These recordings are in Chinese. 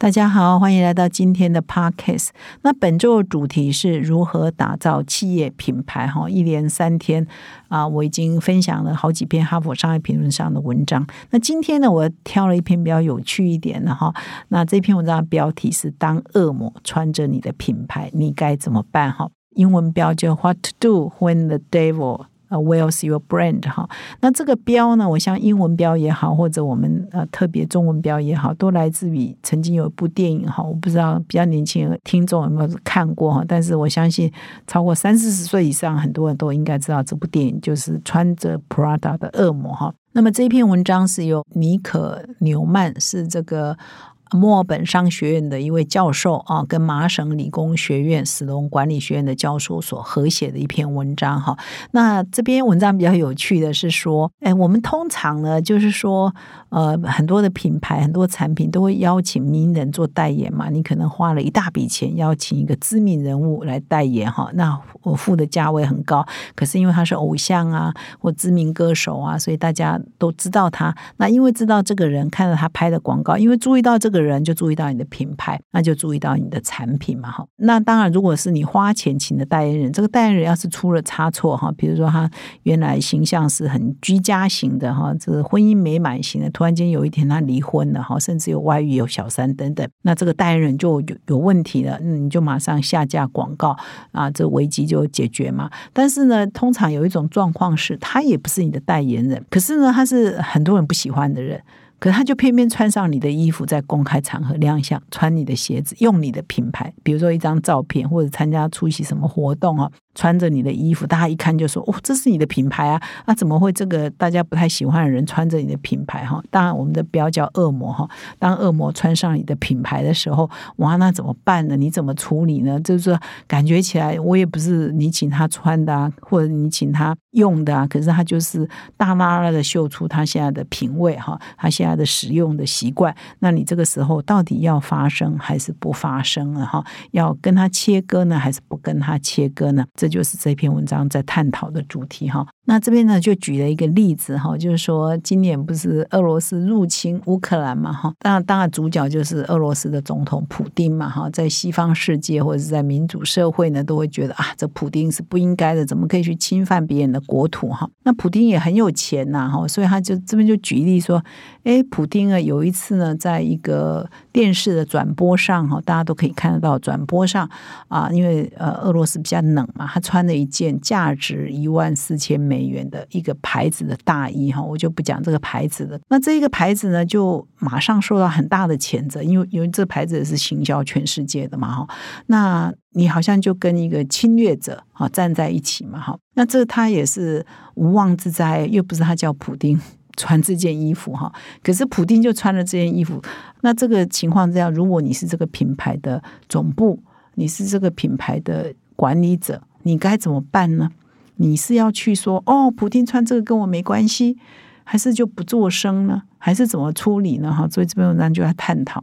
大家好，欢迎来到今天的 Podcast。那本周的主题是如何打造企业品牌。哈，一连三天啊，我已经分享了好几篇哈佛商业评论上的文章。那今天呢，我挑了一篇比较有趣一点的哈。那这篇文章的标题是“当恶魔穿着你的品牌，你该怎么办？”哈，英文标叫 “What to do when the devil”。呃，wears your brand 哈，那这个标呢，我像英文标也好，或者我们呃特别中文标也好，都来自于曾经有一部电影哈，我不知道比较年轻的听众有没有看过哈，但是我相信超过三四十岁以上很多人都应该知道这部电影就是穿着 Prada 的恶魔哈。那么这篇文章是由尼可纽曼是这个。墨尔本商学院的一位教授啊，跟麻省理工学院史隆管理学院的教授所合写的一篇文章哈。那这篇文章比较有趣的是说，哎，我们通常呢，就是说，呃，很多的品牌、很多产品都会邀请名人做代言嘛。你可能花了一大笔钱邀请一个知名人物来代言哈，那我付的价位很高，可是因为他是偶像啊，或知名歌手啊，所以大家都知道他。那因为知道这个人，看到他拍的广告，因为注意到这个。的人就注意到你的品牌，那就注意到你的产品嘛，哈。那当然，如果是你花钱请的代言人，这个代言人要是出了差错，哈，比如说他原来形象是很居家型的，哈，这婚姻美满型的，突然间有一天他离婚了，哈，甚至有外遇、有小三等等，那这个代言人就有有问题了，嗯，你就马上下架广告啊，这危机就解决嘛。但是呢，通常有一种状况是，他也不是你的代言人，可是呢，他是很多人不喜欢的人。可他就偏偏穿上你的衣服，在公开场合亮相，穿你的鞋子，用你的品牌，比如说一张照片，或者参加出席什么活动啊。穿着你的衣服，大家一看就说：“哦，这是你的品牌啊！”那怎么会这个大家不太喜欢的人穿着你的品牌哈？当然，我们的标叫恶魔哈。当恶魔穿上你的品牌的时候，哇，那怎么办呢？你怎么处理呢？就是说，感觉起来我也不是你请他穿的啊，或者你请他用的啊，可是他就是大拉拉的秀出他现在的品味哈，他现在的使用的习惯。那你这个时候到底要发生还是不发生了哈？要跟他切割呢，还是不跟他切割呢？这就是这篇文章在探讨的主题哈。那这边呢就举了一个例子哈，就是说今年不是俄罗斯入侵乌克兰嘛哈，当然当然主角就是俄罗斯的总统普丁嘛哈，在西方世界或者是在民主社会呢，都会觉得啊，这普丁是不应该的，怎么可以去侵犯别人的国土哈？那普丁也很有钱呐哈，所以他就这边就举例说，哎，普丁啊有一次呢，在一个电视的转播上哈，大家都可以看得到转播上啊，因为呃俄罗斯比较冷嘛。穿了一件价值一万四千美元的一个牌子的大衣哈，我就不讲这个牌子的。那这一个牌子呢，就马上受到很大的谴责，因为因为这牌子也是行销全世界的嘛哈。那你好像就跟一个侵略者啊站在一起嘛哈。那这他也是无妄之灾，又不是他叫普丁穿这件衣服哈，可是普丁就穿了这件衣服。那这个情况这样，如果你是这个品牌的总部，你是这个品牌的管理者。你该怎么办呢？你是要去说哦，普京穿这个跟我没关系，还是就不做声呢？还是怎么处理呢？哈，所以这篇文章就要探讨，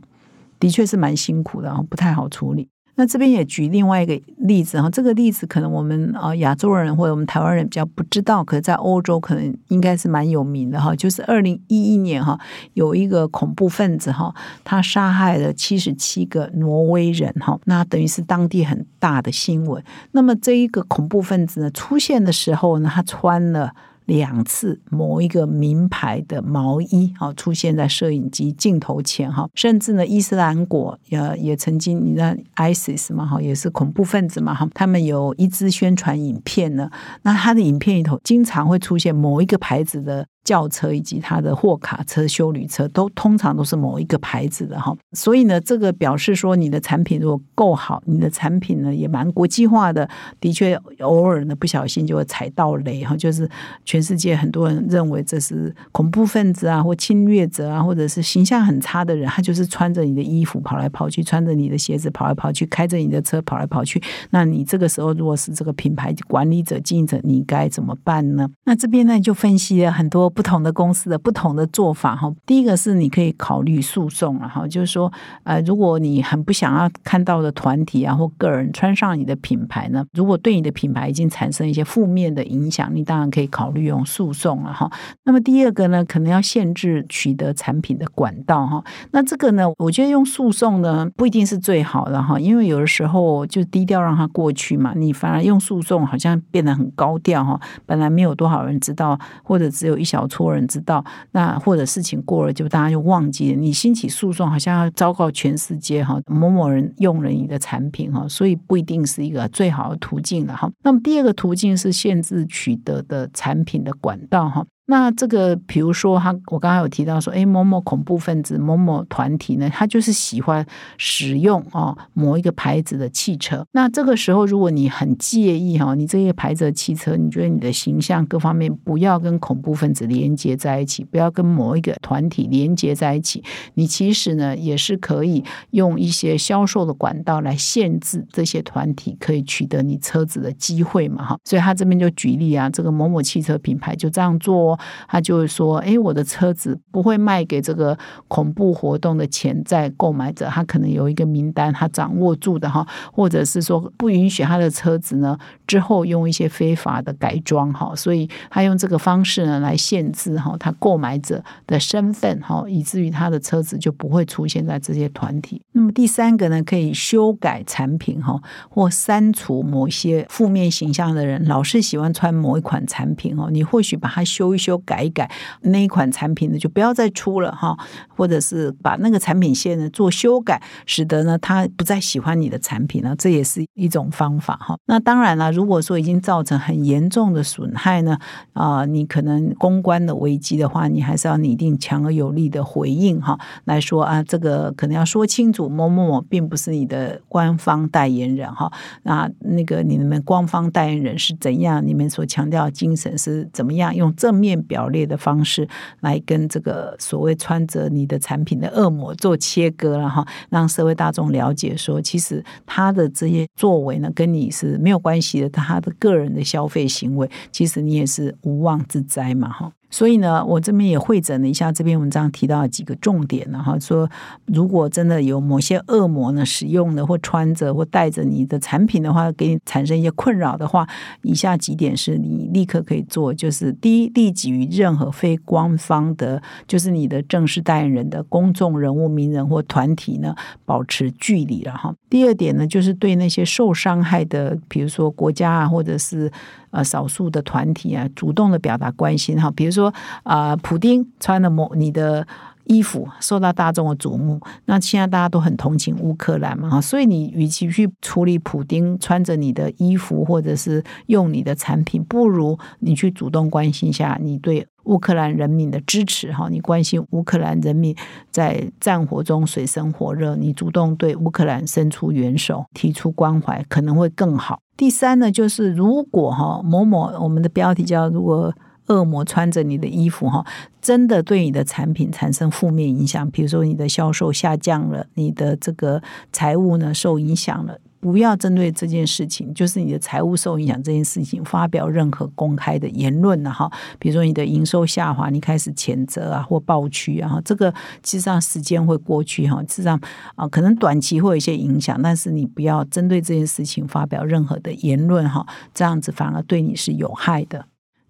的确是蛮辛苦的，不太好处理。那这边也举另外一个例子哈，这个例子可能我们啊亚洲人或者我们台湾人比较不知道，可是在欧洲可能应该是蛮有名的哈。就是二零一一年哈，有一个恐怖分子哈，他杀害了七十七个挪威人哈，那等于是当地很大的新闻。那么这一个恐怖分子呢出现的时候呢，他穿了。两次某一个名牌的毛衣啊出现在摄影机镜头前哈，甚至呢伊斯兰国也也曾经你知道 ISIS 嘛哈，也是恐怖分子嘛哈，他们有一支宣传影片呢，那他的影片里头经常会出现某一个牌子的。轿车以及它的货卡车、修旅车都通常都是某一个牌子的哈，所以呢，这个表示说你的产品如果够好，你的产品呢也蛮国际化的，的确偶尔呢不小心就会踩到雷哈，就是全世界很多人认为这是恐怖分子啊或侵略者啊，或者是形象很差的人，他就是穿着你的衣服跑来跑去，穿着你的鞋子跑来跑去，开着你的车跑来跑去，那你这个时候如果是这个品牌管理者、经营者，你该怎么办呢？那这边呢就分析了很多。不同的公司的不同的做法哈。第一个是你可以考虑诉讼了哈，就是说呃，如果你很不想要看到的团体啊或个人穿上你的品牌呢，如果对你的品牌已经产生一些负面的影响，你当然可以考虑用诉讼了哈。那么第二个呢，可能要限制取得产品的管道哈。那这个呢，我觉得用诉讼呢不一定是最好的哈，因为有的时候就低调让它过去嘛，你反而用诉讼好像变得很高调哈。本来没有多少人知道，或者只有一小错人知道，那或者事情过了就大家就忘记了。你兴起诉讼，好像要昭告全世界哈，某某人用了你的产品哈，所以不一定是一个最好的途径了哈。那么第二个途径是限制取得的产品的管道哈。那这个，比如说，他我刚刚有提到说，哎，某某恐怖分子、某某团体呢，他就是喜欢使用哦某一个牌子的汽车。那这个时候，如果你很介意哈，你这些牌子的汽车，你觉得你的形象各方面不要跟恐怖分子连接在一起，不要跟某一个团体连接在一起，你其实呢也是可以用一些销售的管道来限制这些团体可以取得你车子的机会嘛哈。所以他这边就举例啊，这个某某汽车品牌就这样做。哦他就会说：“哎，我的车子不会卖给这个恐怖活动的潜在购买者，他可能有一个名单，他掌握住的哈，或者是说不允许他的车子呢之后用一些非法的改装哈，所以他用这个方式呢来限制哈他购买者的身份哈，以至于他的车子就不会出现在这些团体。那么第三个呢，可以修改产品哈，或删除某些负面形象的人，老是喜欢穿某一款产品哦，你或许把它修一。”修改一改那一款产品呢，就不要再出了哈，或者是把那个产品线呢做修改，使得呢他不再喜欢你的产品了，这也是一种方法哈。那当然了，如果说已经造成很严重的损害呢，啊，你可能公关的危机的话，你还是要拟定强而有力的回应哈，来说啊，这个可能要说清楚，某某某并不是你的官方代言人哈，那那个你们官方代言人是怎样？你们所强调精神是怎么样？用正面。表列的方式来跟这个所谓穿着你的产品的恶魔做切割了哈，让社会大众了解说，其实他的这些作为呢，跟你是没有关系的，他的个人的消费行为，其实你也是无妄之灾嘛哈。所以呢，我这边也会诊了一下这篇文章提到几个重点，然后说，如果真的有某些恶魔呢使用的或穿着或带着你的产品的话，给你产生一些困扰的话，以下几点是你立刻可以做，就是第一，立即与任何非官方的，就是你的正式代言人的公众人物、名人或团体呢，保持距离了哈。第二点呢，就是对那些受伤害的，比如说国家啊，或者是。呃，少数的团体啊，主动的表达关心哈，比如说啊，普丁穿了某你的衣服，受到大众的瞩目，那现在大家都很同情乌克兰嘛哈，所以你与其去处理普丁穿着你的衣服或者是用你的产品，不如你去主动关心一下你对乌克兰人民的支持哈，你关心乌克兰人民在战火中水深火热，你主动对乌克兰伸出援手，提出关怀，可能会更好。第三呢，就是如果哈某某，我们的标题叫“如果恶魔穿着你的衣服哈，真的对你的产品产生负面影响，比如说你的销售下降了，你的这个财务呢受影响了。”不要针对这件事情，就是你的财务受影响这件事情，发表任何公开的言论了哈。比如说你的营收下滑，你开始谴责啊或暴区啊，这个其实上时间会过去哈，实际上啊可能短期会有一些影响，但是你不要针对这件事情发表任何的言论哈，这样子反而对你是有害的。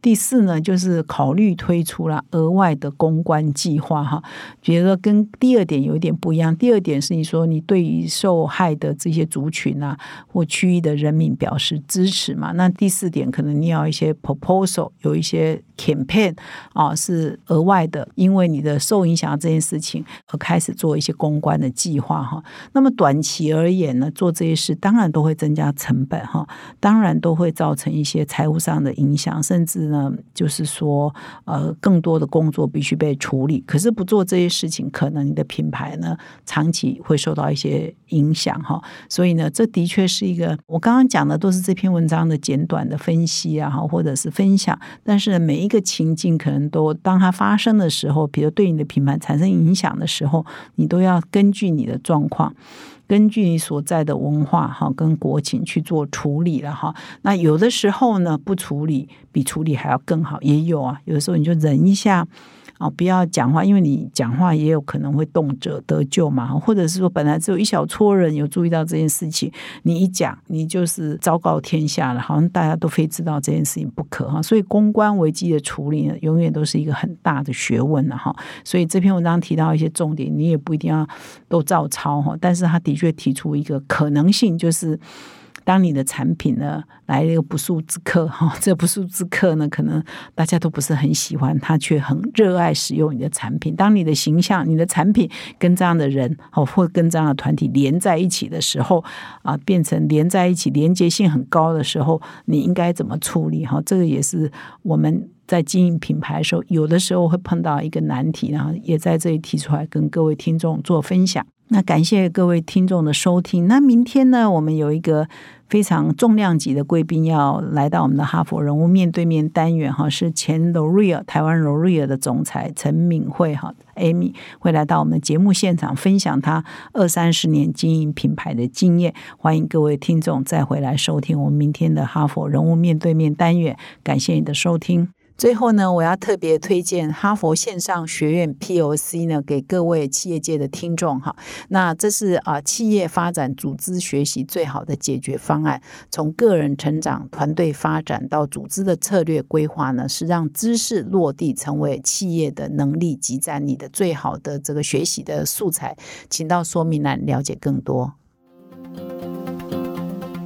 第四呢，就是考虑推出了额外的公关计划哈，比如说跟第二点有一点不一样。第二点是你说你对于受害的这些族群啊或区域的人民表示支持嘛？那第四点可能你要一些 proposal，有一些 campaign 啊是额外的，因为你的受影响这件事情而开始做一些公关的计划哈。那么短期而言呢，做这些事当然都会增加成本哈，当然都会造成一些财务上的影响，甚至。嗯，就是说，呃，更多的工作必须被处理。可是不做这些事情，可能你的品牌呢，长期会受到一些影响哈。所以呢，这的确是一个我刚刚讲的都是这篇文章的简短的分析啊，或者是分享。但是每一个情境，可能都当它发生的时候，比如对你的品牌产生影响的时候，你都要根据你的状况。根据你所在的文化哈跟国情去做处理了哈。那有的时候呢，不处理比处理还要更好，也有啊。有的时候你就忍一下。哦，不要讲话，因为你讲话也有可能会动辄得救嘛，或者是说本来只有一小撮人有注意到这件事情，你一讲，你就是昭告天下了，好像大家都非知道这件事情不可哈。所以公关危机的处理呢，永远都是一个很大的学问了哈。所以这篇文章提到一些重点，你也不一定要都照抄哈，但是他的确提出一个可能性，就是。当你的产品呢来了一个不速之客 哈，这不速之客呢，可能大家都不是很喜欢，他却很热爱使用你的产品。当你的形象、你的产品跟这样的人哦，或跟这样的团体连在一起的时候啊，变成连在一起、连接性很高的时候，你应该怎么处理哈？这个也是我们在经营品牌的时候，有的时候会碰到一个难题，然后也在这里提出来跟各位听众做分享。那感谢各位听众的收听。那明天呢，我们有一个非常重量级的贵宾要来到我们的哈佛人物面对面单元哈，是前 Loreal 台湾 Loreal 的总裁陈敏慧哈 Amy 会来到我们的节目现场分享他二三十年经营品牌的经验。欢迎各位听众再回来收听我们明天的哈佛人物面对面单元。感谢你的收听。最后呢，我要特别推荐哈佛线上学院 POC 呢，给各位企业界的听众哈。那这是啊，企业发展组织学习最好的解决方案。从个人成长、团队发展到组织的策略规划呢，是让知识落地成为企业的能力集战力的最好的这个学习的素材。请到说明栏了解更多。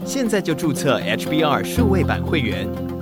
现在就注册 HBR 数位版会员。